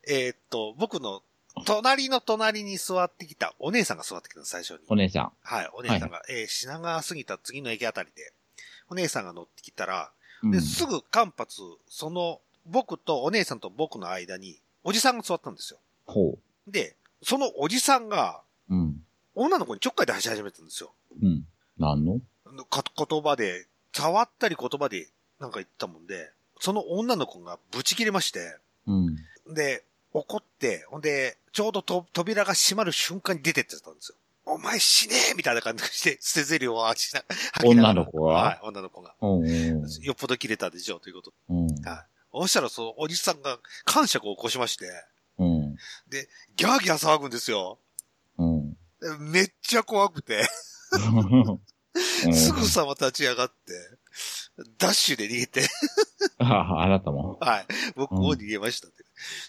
えーっと、僕の隣の隣に座ってきたお姉さんが座ってきたの、最初に。お姉さん。はい、お姉さんが、えー品川過ぎた次の駅あたりで、お姉さんが乗ってきたら、うんで、すぐ間髪、その、僕とお姉さんと僕の間に、おじさんが座ったんですよ。ほで、そのおじさんが、う。うん。女の子にちょっかいで走り始めたんですよ。うん。何の？か言葉で、触ったり言葉でなんか言ったもんで、その女の子がブチ切れまして、うん。で、怒って、ほんで、ちょうどと扉が閉まる瞬間に出てってたんですよ。お前死ねえみたいな感じで、捨て台詞を吐きな女の子が？はい、女の子が。よっぽど切れたでしょうということ。うん。はい。そしたら、そのおじさんが感触を起こしまして、うん。ギャーギャー騒ぐんですよ。うん。でめっちゃ怖くて、うん すぐさま立ち上がって、ダッシュで逃げて、ああ、あなたも。はい。僕もう逃げましたって。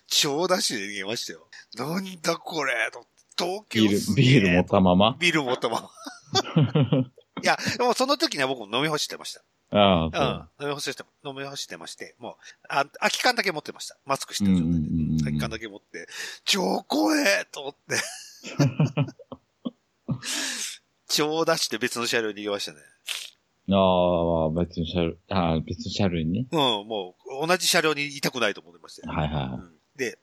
超ダッシュで逃げましたよ。なんだこれと。東京ビール、ビール持ったまま？ビール持ったまま。いや、でもその時には僕も飲み干してました。ああ、うん。飲み干して、飲み干してまして、もう、あ、空き缶だけ持ってました。マスクしてる状態で。うんうんうんうん空き缶だけ持って、超怖えと思って。超ダッシュで別の車両に逃げましたね。ああ、別の車両、ああ、別の車両に？ね。うん、もう、同じ車両にいたくないと思ってましたよ。はいはうんで、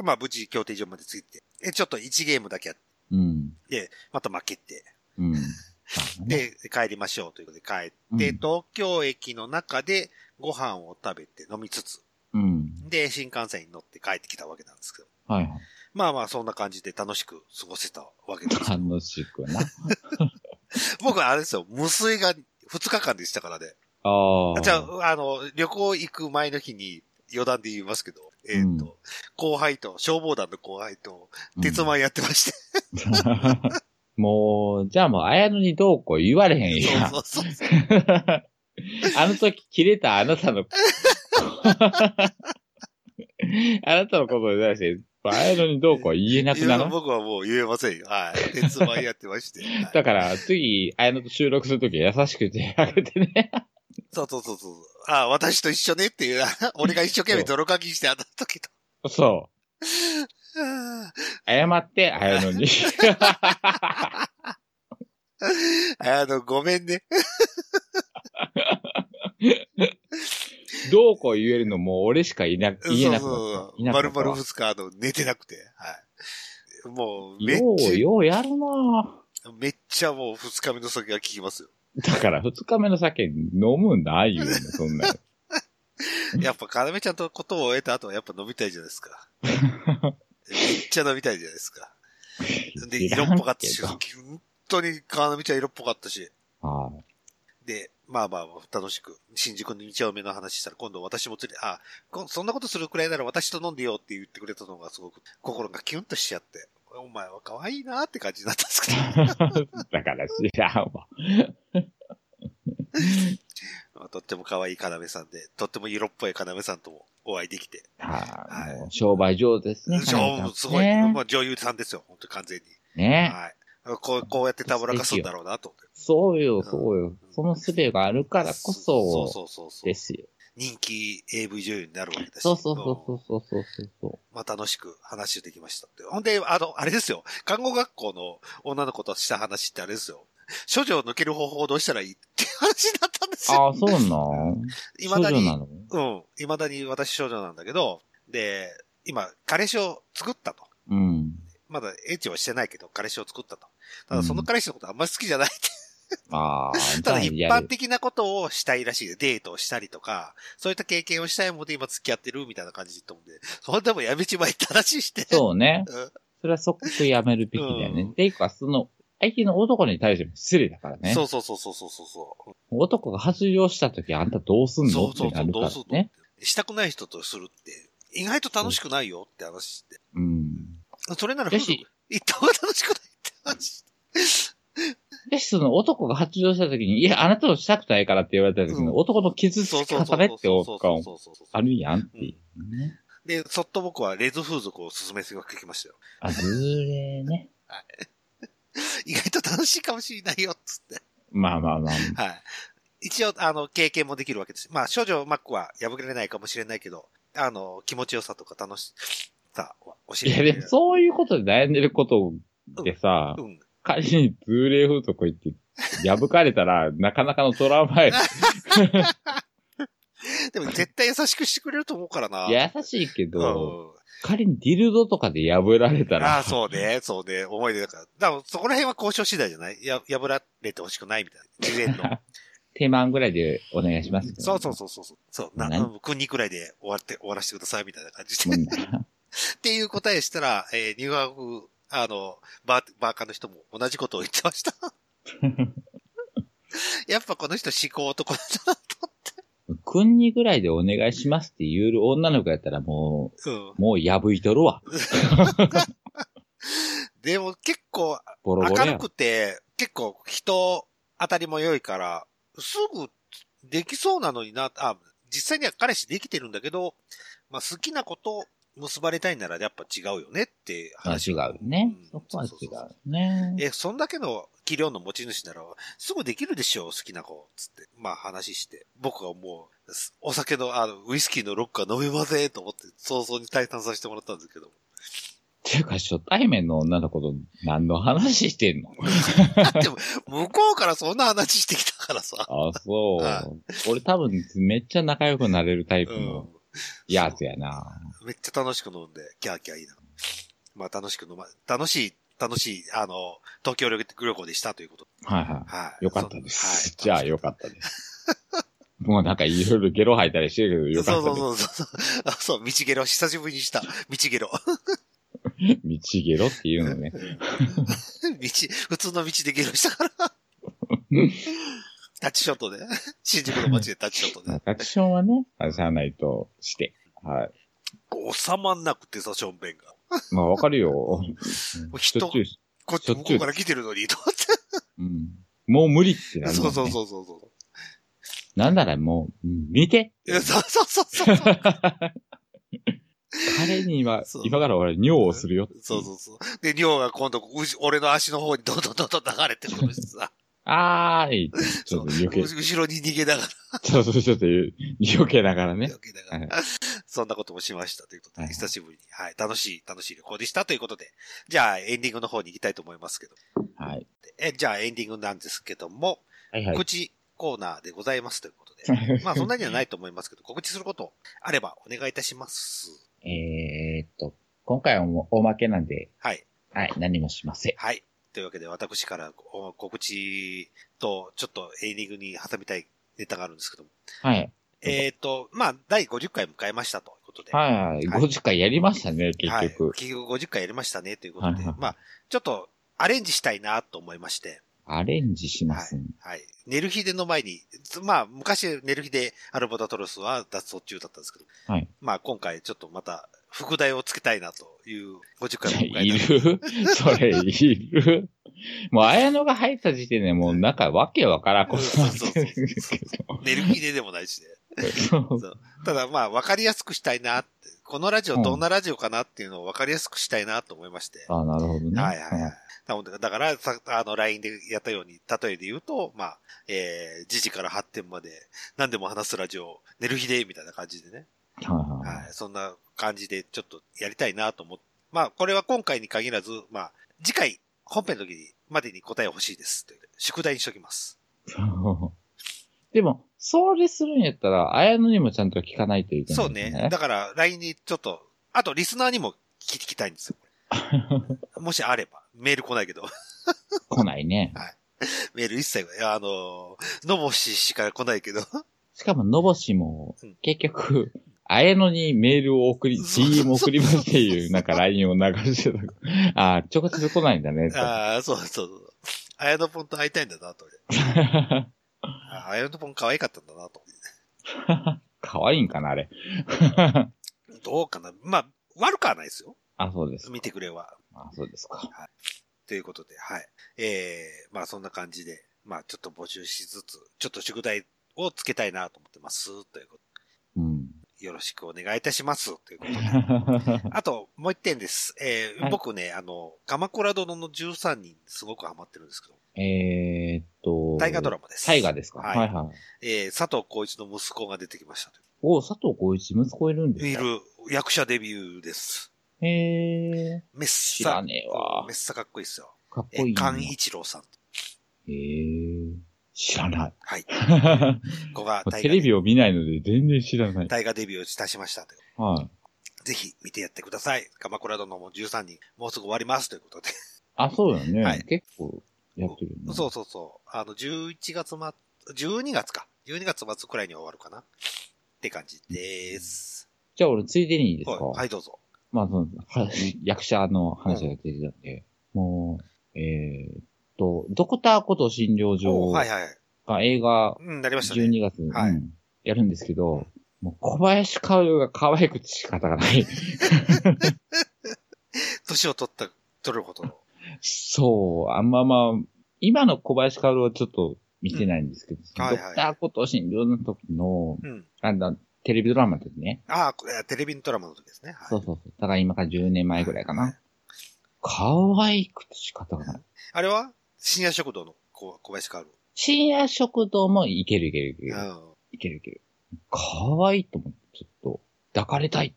まあ無事協定所まで着いて、え、ちょっと1ゲームだけやっい。うん。て、また負けて、うん。で、帰りましょうということで帰って、うん東京駅の中でご飯を食べて飲みつつ、うん。で、新幹線に乗って帰ってきたわけなんですけど。はいはい。まあまあ、そんな感じで楽しく過ごせたわけです。楽しくな。僕はあれですよ、無水が2日間でしたからね。ああ。じゃあ、あの、旅行行く前の日に余談で言いますけど、えっ、と、うん後輩と、消防団の後輩と、鉄マンやってまして。もう、じゃあもう、綾野にどうこう言われへんやん。そうそうそう。あの時切れたあなたの、あなたのことに対して、綾野にどうこう言えなくないる？や僕はもう言えませんよ。はい。鉄マンやってまして。は いだから、次、綾野と収録するときは優しくてあげてね。そうそうそうそう。あ私と一緒ねっていう、俺が一生懸命泥かきしてあった時と。そ謝って、あやのに。あの、ごめんね。どうこう言えるのも俺しかいな、言えなくなそうった。いなか丸ったわ々二日、あの、寝てなくて。はい。もう、めっよう、ちようやるなゃ、めっちゃもう二日目の酒が効きますよ。だから二日目の酒飲むんないよね、そんな。やっぱ、かなめちゃんとことを終えた後はやっぱ飲みたいじゃないですか。めっちゃ飲みたいじゃないですか。で、色っぽかったし、本当にかなめちゃん色っぽかったし。はで、まあまあ、楽しく、新宿の2丁目の話したら、今度私もつれ、あ、こそんなことするくらいなら私と飲んでよって言ってくれたのがすごく心がキュンとしちゃって、お前は可愛いなって感じになったんですけど、い。だから知らんわ。まあとっても可愛いかなめさんで、とっても色っぽいかなめさんともお会いできて、はい。もう商売上手ですね。しょうすごい、ねまあ女優さんですよ、本当に完全に。ね。はい。こう、こうやってたぶらかすんだろうなと思って。そうよ、そうよ。その術があるからこそうそ、そうそうそう。ですよ。人気 AV 女優になるわけだし。そうそうそうそうそうそうそまあ楽しく話できました。ほんで、あの、あれですよ。看護学校の女の子とした話ってあれですよ。処女を抜ける方法をどうしたらいいって話だったんですう。よ。ああ、そうなん？未だに、少女なの？うん。未だに私少女なんだけど、で、今、彼氏を作ったと。うん。まだエッチはしてないけど、彼氏を作ったと。ただその彼氏のことあんまり好きじゃないって。あ あ、ただ一般的なことをしたいらしい。デートをしたりとか、そういった経験をしたいもので今付き合ってるみたいな感じで言ったもんで、そんでもやめちまいって話して。そうね。うんそれは即やめるべきだよね。うんっていうか、その、相手の男に対しても失礼だからね。そうそうそうそうそうそう。男が発情した時あんたどうすんの？そうそうそう、ってなるからどうするのね。したくない人とするって、意外と楽しくないよって話して。うん。それなら夫婦だし、行った方が楽しくないって話。で、その男が発情した時に、いや、あなたとしたくないからって言われた時の、うん男の傷つき方ねっておっかあるやんっていうね。で、そっと僕はレズ風俗を勧めてきましたよ。あ、ずーれーね。意外と楽しいかもしれないよ、つって。まあまあまあ。はい。一応、あの、経験もできるわけです。まあ、少女マックは破れないかもしれないけど、あの、気持ちよさとか楽しさは教えいや、てくれる。でもそういうことで悩んでることでさ、うん。仮に通例風俗行って、破かれたら、なかなかのトラウマや。でも絶対優しくしてくれると思うからな。優しいけうど、ん。仮にディルドとかで破られたら、ああ、そうね、そうね、思い出だから。だからそこら辺は交渉次第じゃない？や、破られてほしくないみたいな。事前の。手満ぐらいでお願いします。そうそうそうそうそう。そう、な、国くらいで終わって、終わらせてくださいみたいな感じで。っなていう答えしたら、えー、入学、あの、バー、バーカーの人も同じことを言ってました。やっぱこの人思考男だなと君にぐらいでお願いしますって言える女の子やったらも思って。う、もう破いとるわ。うん。でも結構ボロボロや明る。くて、結構人当たりも良いから、すぐできそうなのにな、あ、実際には彼氏できてるんだけど、まあ好きなこと結ばれたいならやっぱ違うよねって話が。うねうん。そこは違そうね。え、そんだけの器量の持ち主なら、すぐできるでしょう、好きな子。つって。まあ話して。僕はもう、すお酒の、あの、ウイスキーのロックは飲めませんと思って、早々に退散させてもらったんですけど。っていうか、初対面の女の子と何の話してんの？でも、向こうからそんな話してきたからさ。あ、そはう。俺多分めっちゃ仲良くなれるタイプうんの。やつやな。めっちゃ楽しく飲んで、キャーキャー言いながら。まあ楽しく飲ま、楽しい、楽しい、あの、東京旅行でしたということ。はいははい。い。よかったです。はい。じゃあよかったです。もうなんかいろいろゲロ吐いたりしてるけどよかったそうです。そうそうそう。あ、そう、道ゲロ、久しぶりにした。道ゲロ。道ゲロっていうのね。道、普通の道でゲロしたから。タッチショットで。新宿の街でタッチショットで。アクションはね、あしゃあないとして。はい。収まんなくてさ、ションベンが。まあわかるよ。人しょっちゅうこっち向こうから来てるのに、と思っうん。もう無理ってなて。る。そうそうそうそうそう。なんならもう、うん見ていやそうそうそうそう。彼にはそう、今から俺尿をするよっていそうそうそう。で、尿が今度、うし俺の足の方にどんどんどんどん流れてくるしさ。あーい、ちょっと余計、後ろに逃げながら、ちょっと、ちょっと余計ながらね。避けながら、そんなこともしましたということで、はい久しぶりに、はい、楽しい、楽しい旅行でしたということで、じゃあエンディングの方に行きたいと思いますけど、はい。え、じゃあエンディングなんですけども、はいはい告。知コーナーでございますということで、まあそんなにはないと思いますけど、告知することあればお願いいたします。えーっと、今回はおおまけなんで、はい。はい、何もしません。はい。というわけで、私からお告知と、ちょっとエンディングに挟みたいネタがあるんですけども。はい。えっ、と、まあ、第50回迎えましたということで。はいはい。はい50回やりましたね、結はい。局。結局50回やりましたね、ということで。はいはいまあ、ちょっとアレンジしたいなと思いまして。アレンジしますね。はい。寝る日での前に、つまあ、昔寝る日でアルバトロスは脱走中だったんですけど。はい。まあ、今回ちょっとまた、副題をつけたいなという50回も迎 いる？それ、いる？もう、綾野が入った時点でもう、なんか、わけわからんことになってる。んですけど。寝る。日ででもないしね。そうそうただまあ、わかりやすくしたいなって、このラジオどんなラジオかなっていうのをわかりやすくしたいなと思いまして。あなる。ほどね。はいはいはい。だから、さあの、LINE でやったように、例えで言うと、まあ、えー、時事から発展まで、何でも話すラジオ、寝る。日で、みたいな感じでね。はいはいはいはい。そんな感じで、ちょっとやりたいなと思って。まあ、これは今回に限らず、まあ、次回、本編の時に、までに答え欲しいです。宿題にしときます。でも、それするんやったら、綾野にもちゃんと聞かないといけない、そうね。だから、LINE にちょっと、あと、リスナーにも聞きたいんですよ。もしあれば。メール来ないけど。来ないね。メール一切、いやあの、のぼししか来ないけど。しかも、のぼしもうん、結局、綾野にメールを送り、DM 送りますっていう、なんか LINE を流してた。ああ、直接来ないんだね。ああ、そうそうそう。あやのぽんと会いたいんだな、と。ああやのぽん可愛かったんだな、と。可愛いんかな、あれ。どうかな。まあ、悪くはないですよ。あ、そうです。見てくれは。あ、そうですか。ということで、はい。ええまあそんな感じで、まあちょっと募集しつつ、ちょっと宿題をつけたいなと思ってます。ということよろしくお願いいたします。ということで。あと、もう一点です。えーはい僕ね、あの、鎌倉殿の13人すごくハマってるんですけど、えーっと。大河ドラマです。大河ですか？ははいいはい。えー佐藤浩一の息子が出てきましたと。お佐藤浩一、息子いるんですかいる役者デビューです。へえメッサ。知らねえわメッサかっこいいですよ。ー、かっこえー、いいな。菅一郎さん。へえ知らない。はい。ここが大テレ河ビを見ないので全然知らない。大河デビューをいたしました。はい。ぜひ見てやってください。鎌倉殿も13人、もうすぐ終わりますということで。あ、そうよね。はい結構やってるよね。そうそうそう。あの、11月末、12月か。12月末くらいに終わるかな。って感じです。じゃあ俺ついでにいいですか？はい、はい、どうぞ。まあその、は役者の話が出てたんで、もう、えーっと、ドクターこと診療所おはいはい。が映画うん、なりましたね。12月、はいうんやるんですけど、もう小林薫が可愛くて仕方がない。年を取った、取るほどの。そう、あんままあ、今の小林薫はちょっと見てないんですけど、はいはいドクターこと診療の時の、うん。あの、テレビドラマの時ね。ああ、これテレビドラマの時ですね。はい。そうそうそう。だから今から10年前ぐらいかな。可愛くて仕方がない。あれは深夜食堂の小小林薫。深夜食堂もいけるいけるいける。うん。いけるいける。可愛いと思って、ちょっと、抱かれたい。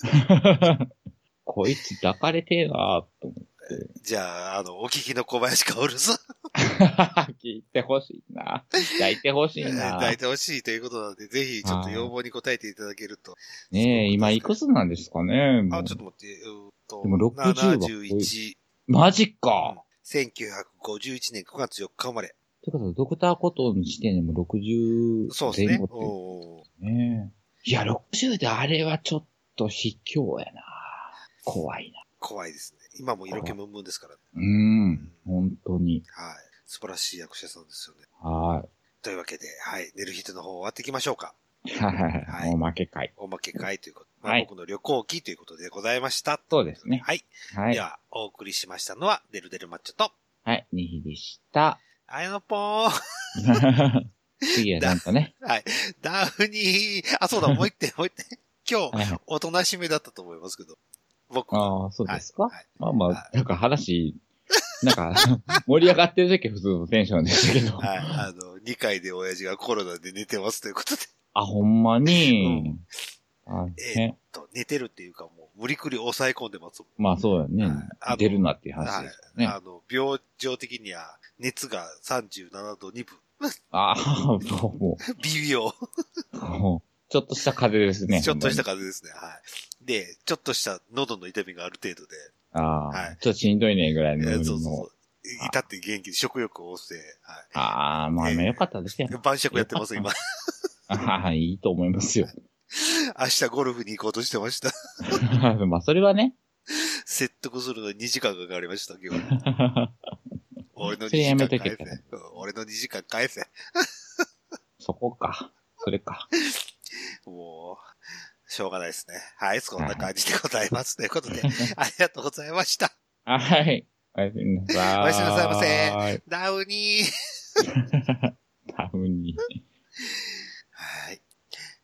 こいつ抱かれてえなと思って。じゃあ、あの、お聞きの小林薫さん。聞いてほしいな。抱いてほしいな。抱いてほしいということなので、ぜひちょっと要望に応えていただけると。ねえ、今いくつなんですかねあ、ちょっと待って、うーんと、でも60は71、マジか。1951年9月4日生まれ。ってことは、ドクターコトーの時点でも60そうですねね。いや、60であれはちょっと卑怯やな。怖いな。怖いですね。今も色気ムンムンですから、ね。うん。本当に。はい。素晴らしい役者さんですよね。はというわけで、はい。寝る人の方終わっていきましょうか。い。はいはいおまけ会。おまけ会ということ。まあはい僕の旅行記ということでございました。そうですねはい。はいで。は、お送りしましたのは、デルデルマッチョと、はい。にひでした。あやのぽーん。次はなんとね。はい。ダウニー、あ、そうだ、もう一点、もう一点。今日。おとなしめだったと思いますけど。僕は。ああ、そうですか、はいはいまあまあ、なんか話、なんか、盛り上がってる時は普通のテンションでしたけど。はい。あの、2階で親父がコロナで寝てますということで。あ、ほんまに。あえね、と、寝てるっていうかもう、無理くり抑え込んでますもん。まあそうだねはいあの。出るなっていう話はいですよ。ね。あの、病状的には、熱が37度2分。ああ、も微妙。う、もうちょっとした風邪ですね。ちょっとした風邪ですね。はい。で、ちょっとした喉の痛みがある程度で、ああ、はいちょっとしんどいねぐらいのそうそうそう。至って元気で食欲を旺盛。はああ、まあ、ええよかったですよ。い。晩酌やってます、今。ああ、いいと思いますよ。明日ゴルフに行こうとしてました。まあ、それはね。説得するのに2時間かかりました、今日。俺の2それや時間返せ。うん俺の2時間返せ。そこか。それか。もう、しょうがないですね。はい、そんな感じでございます。ということで、ありがとうございました。はい。おやすみなさい。おやすみなさいませダウニー。